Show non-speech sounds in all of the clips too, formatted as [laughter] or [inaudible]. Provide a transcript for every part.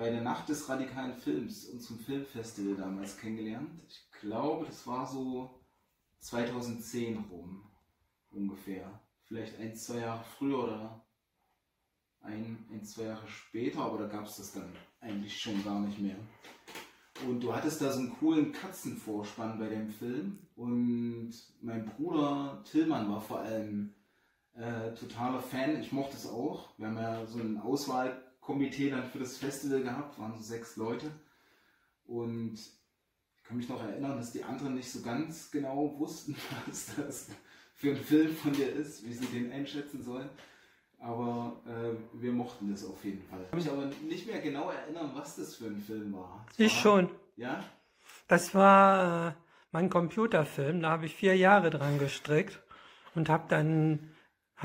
bei der Nacht des radikalen Films, unserem Filmfestival damals kennengelernt. Ich glaube, das war so 2010 rum ungefähr. Vielleicht ein, zwei Jahre früher oder ein, ein zwei Jahre später, aber da gab es das dann eigentlich schon gar nicht mehr. Und du hattest da so einen coolen Katzenvorspann bei dem Film. Und mein Bruder Tillmann war vor allem äh, totaler Fan. Ich mochte es auch. Wir haben ja so ein Auswahlkomitee dann für das Festival gehabt, waren so sechs Leute. Und ich kann mich noch erinnern, dass die anderen nicht so ganz genau wussten, [laughs] was das für ein Film von dir ist, wie sie den einschätzen sollen. Aber äh, wir mochten das auf jeden Fall. Ich kann mich aber nicht mehr genau erinnern, was das für ein Film war. Das ich war, schon. Ja? Das war äh, mein Computerfilm. Da habe ich vier Jahre dran gestrickt und habe dann,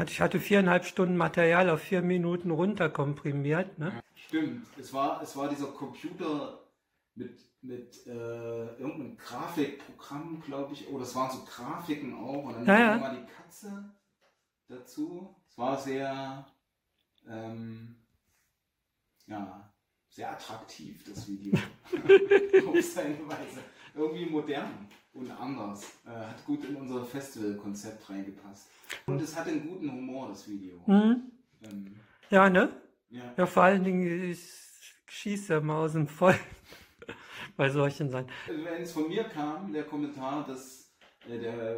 ich hatte viereinhalb Stunden Material auf vier Minuten runterkomprimiert. Ne? Stimmt. Es war, es war dieser Computer mit, mit äh, irgendeinem Grafikprogramm, glaube ich. Oder es waren so Grafiken auch. Und dann Ja, ja. nochmal die Katze dazu. Es war sehr, ähm, ja, sehr attraktiv, das Video. [laughs] Auf seine Weise. Irgendwie modern und anders. Äh, hat gut in unser Festivalkonzept reingepasst. Und es hatte einen guten Humor, das Video. Mhm. Ähm, Ja, ne? ja. Ja, vor allen Dingen, ich schieße mal aus dem Vollen [laughs] bei solchen Sachen. Also wenn es von mir kam, der Kommentar, dass, äh, der,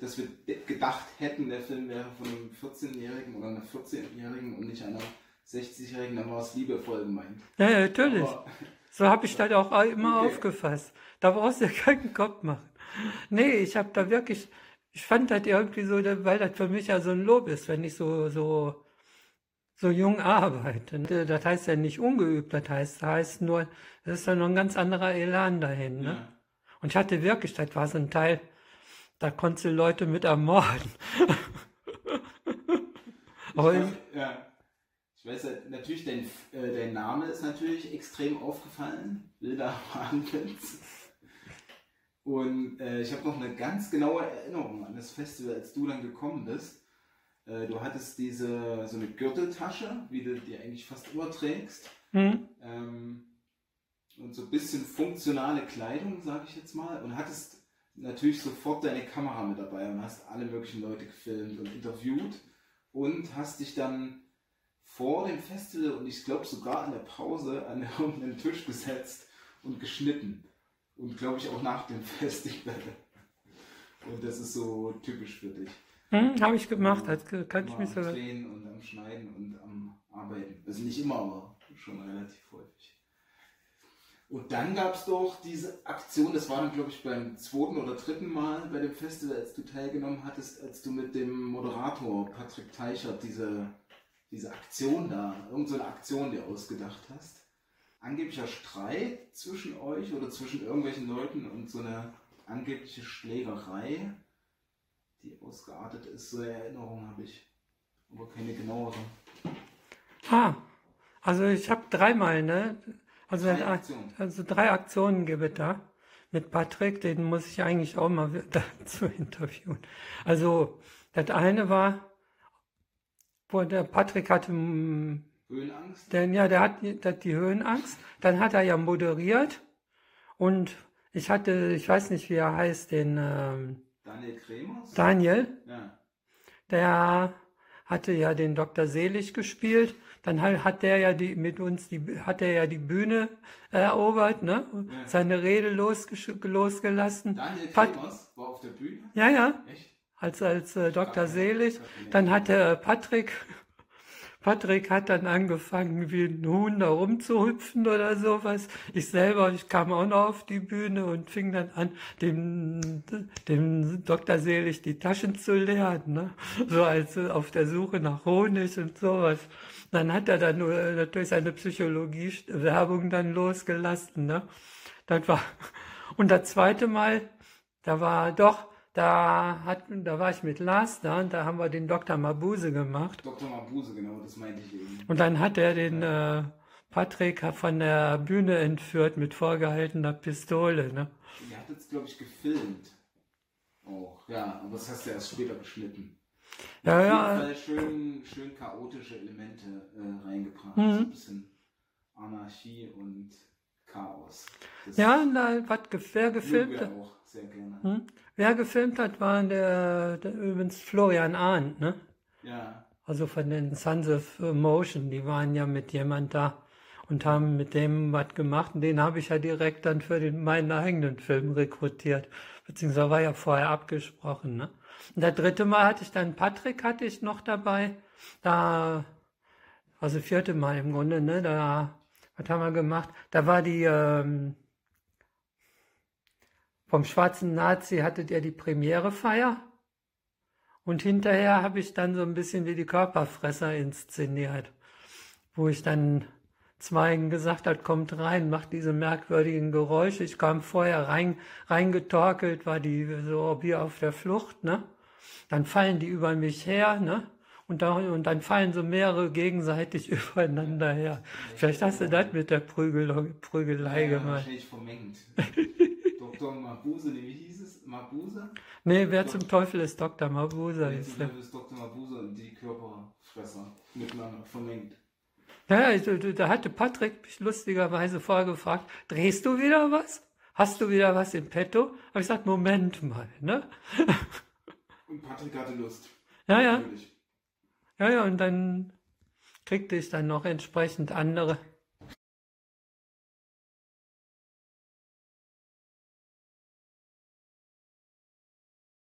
dass wir gedacht hätten, der Film wäre von einem 14-Jährigen oder einer 14-Jährigen und nicht einer 60-Jährigen, dann war es liebevoll gemeint. Ja, ja, natürlich. Aber, So habe ich das auch immer Okay. aufgefasst. Da brauchst du dir keinen Kopf machen. Nee, ich habe da wirklich, ich fand das irgendwie so, weil das für mich ja so ein Lob ist, wenn ich so, so, so jung arbeite. Äh, Das heißt ja nicht ungeübt, das heißt, das heißt nur, es ist ja noch ein ganz anderer Elan dahin. Ne? ja. Und ich hatte wirklich, das war so ein Teil, da konntest du Leute mit ermorden. [laughs] Aber ich, weiß, ja. ich weiß natürlich, dein, äh, dein Name ist natürlich extrem aufgefallen. Wilder Wahnwitz. Und äh, ich habe noch eine ganz genaue Erinnerung an das Festival, als du dann gekommen bist. Äh, du hattest diese so eine Gürteltasche, wie du die eigentlich fast immer trägst. hm, Ähm, und so ein bisschen funktionale Kleidung, sage ich jetzt mal. Und hattest natürlich sofort deine Kamera mit dabei und hast alle möglichen Leute gefilmt und interviewt. Und hast dich dann vor dem Festival und ich glaube sogar an der Pause an [laughs] irgendeinen Tisch gesetzt und geschnitten. Und glaube ich auch nach dem [laughs] Festival. Und das ist so typisch für dich. hm, habe ich gemacht, das kann ich mich am sogar. Drehen und am Schneiden und am Arbeiten. Also nicht immer, aber schon relativ häufig. Und dann gab es doch diese Aktion, das war dann glaube ich beim zweiten oder dritten Mal bei dem Festival, als du teilgenommen hattest, als du mit dem Moderator Patrick Teichert diese, diese Aktion da, irgendeine so eine Aktion dir ausgedacht hast. Angeblicher Streit zwischen euch oder zwischen irgendwelchen Leuten und so eine angebliche Schlägerei, die ausgeartet ist. So eine Erinnerung habe ich, aber keine genauere. Ah, also ich habe dreimal, ne? Also, Drei Aktionen. also drei Aktionen gibt es da. Mit Patrick, den muss ich eigentlich auch mal [laughs] dazu interviewen. Also, das eine war, wo der Patrick hatte, Höhenangst? denn ja, der hat die, der hat die Höhenangst. Dann hat er ja moderiert und ich hatte, ich weiß nicht, wie er heißt, den ähm, Daniel Kremers? Daniel. ja. Der hatte ja den Dr. Selig gespielt. Dann hat, hat der ja die mit uns die hat er ja die Bühne erobert, ne? Ja. Seine Rede losgelassen. Daniel Pat- Kremers war auf der Bühne? Ja, ja, Echt? als als äh, Dr. Selig. Dann hat der Patrick Patrick hat dann angefangen, wie ein Huhn da rumzuhüpfen oder sowas. Ich selber, ich kam auch noch auf die Bühne und fing dann an, dem, dem Dr. Selig die Taschen zu leeren, ne? So als auf der Suche nach Honig und sowas. Dann hat er dann nur äh, natürlich seine Psychologie-Werbung dann losgelassen, ne? Das war, und das zweite Mal, da war doch, da hat, da war ich mit Lars da und da haben wir den Dr. Mabuse gemacht. Dr. Mabuse, genau, das meinte ich eben. Und dann hat er den äh, Patrick von der Bühne entführt mit vorgehaltener Pistole. Ne? Ihr hattet es, glaube ich, gefilmt. Auch, ja, aber das hast du erst später geschnitten. Ja, Auf ja. jeden Fall schön, schön chaotische Elemente äh, reingebracht. Mhm. So ein bisschen Anarchie und Chaos. Das Ja, was ge- wer gefilmt hat, auch sehr gerne. hm? wer gefilmt hat, war der, der übrigens Florian Arndt, ne? Ja, Also von den Sons of Motion, die waren ja mit jemand da und haben mit dem was gemacht. Und den habe ich ja direkt dann für den, meinen eigenen Film rekrutiert. Beziehungsweise war ja vorher abgesprochen. Ne? Und das dritte Mal hatte ich dann Patrick hatte ich noch dabei. Da, also vierte Mal im Grunde, ne? Da, was haben wir gemacht? Da war die, ähm, vom Schwarzen Nazi hattet ihr die Premierefeier. Und hinterher habe ich dann so ein bisschen wie die Körperfresser inszeniert, wo ich dann Zweigen gesagt hat, kommt rein, macht diese merkwürdigen Geräusche. Ich kam vorher rein, reingetorkelt, war die so wie auf der Flucht, ne? Dann fallen die über mich her, ne? Und, da, und dann fallen so mehrere gegenseitig [laughs] übereinander her. Vielleicht hast du das mit der Prügel, Prügelei ja, gemacht. wahrscheinlich vermengt. [laughs] Dr. Mabuse, wie hieß es? Mabuse? Nee, wer zum Teufel ist Dr. Mabuse? Ist zum. Beispiel ist Dr. Mabuse und die Körperfresser miteinander vermengt. Ja, da- da hatte Patrick mich lustigerweise vorgefragt, drehst du wieder was? Hast du wieder was im Petto? Habe ich gesagt, Moment mal, ne? Und Patrick hatte Lust. Ja, ja, Natürlich. Ja, ja, und dann kriegte ich dann noch entsprechend andere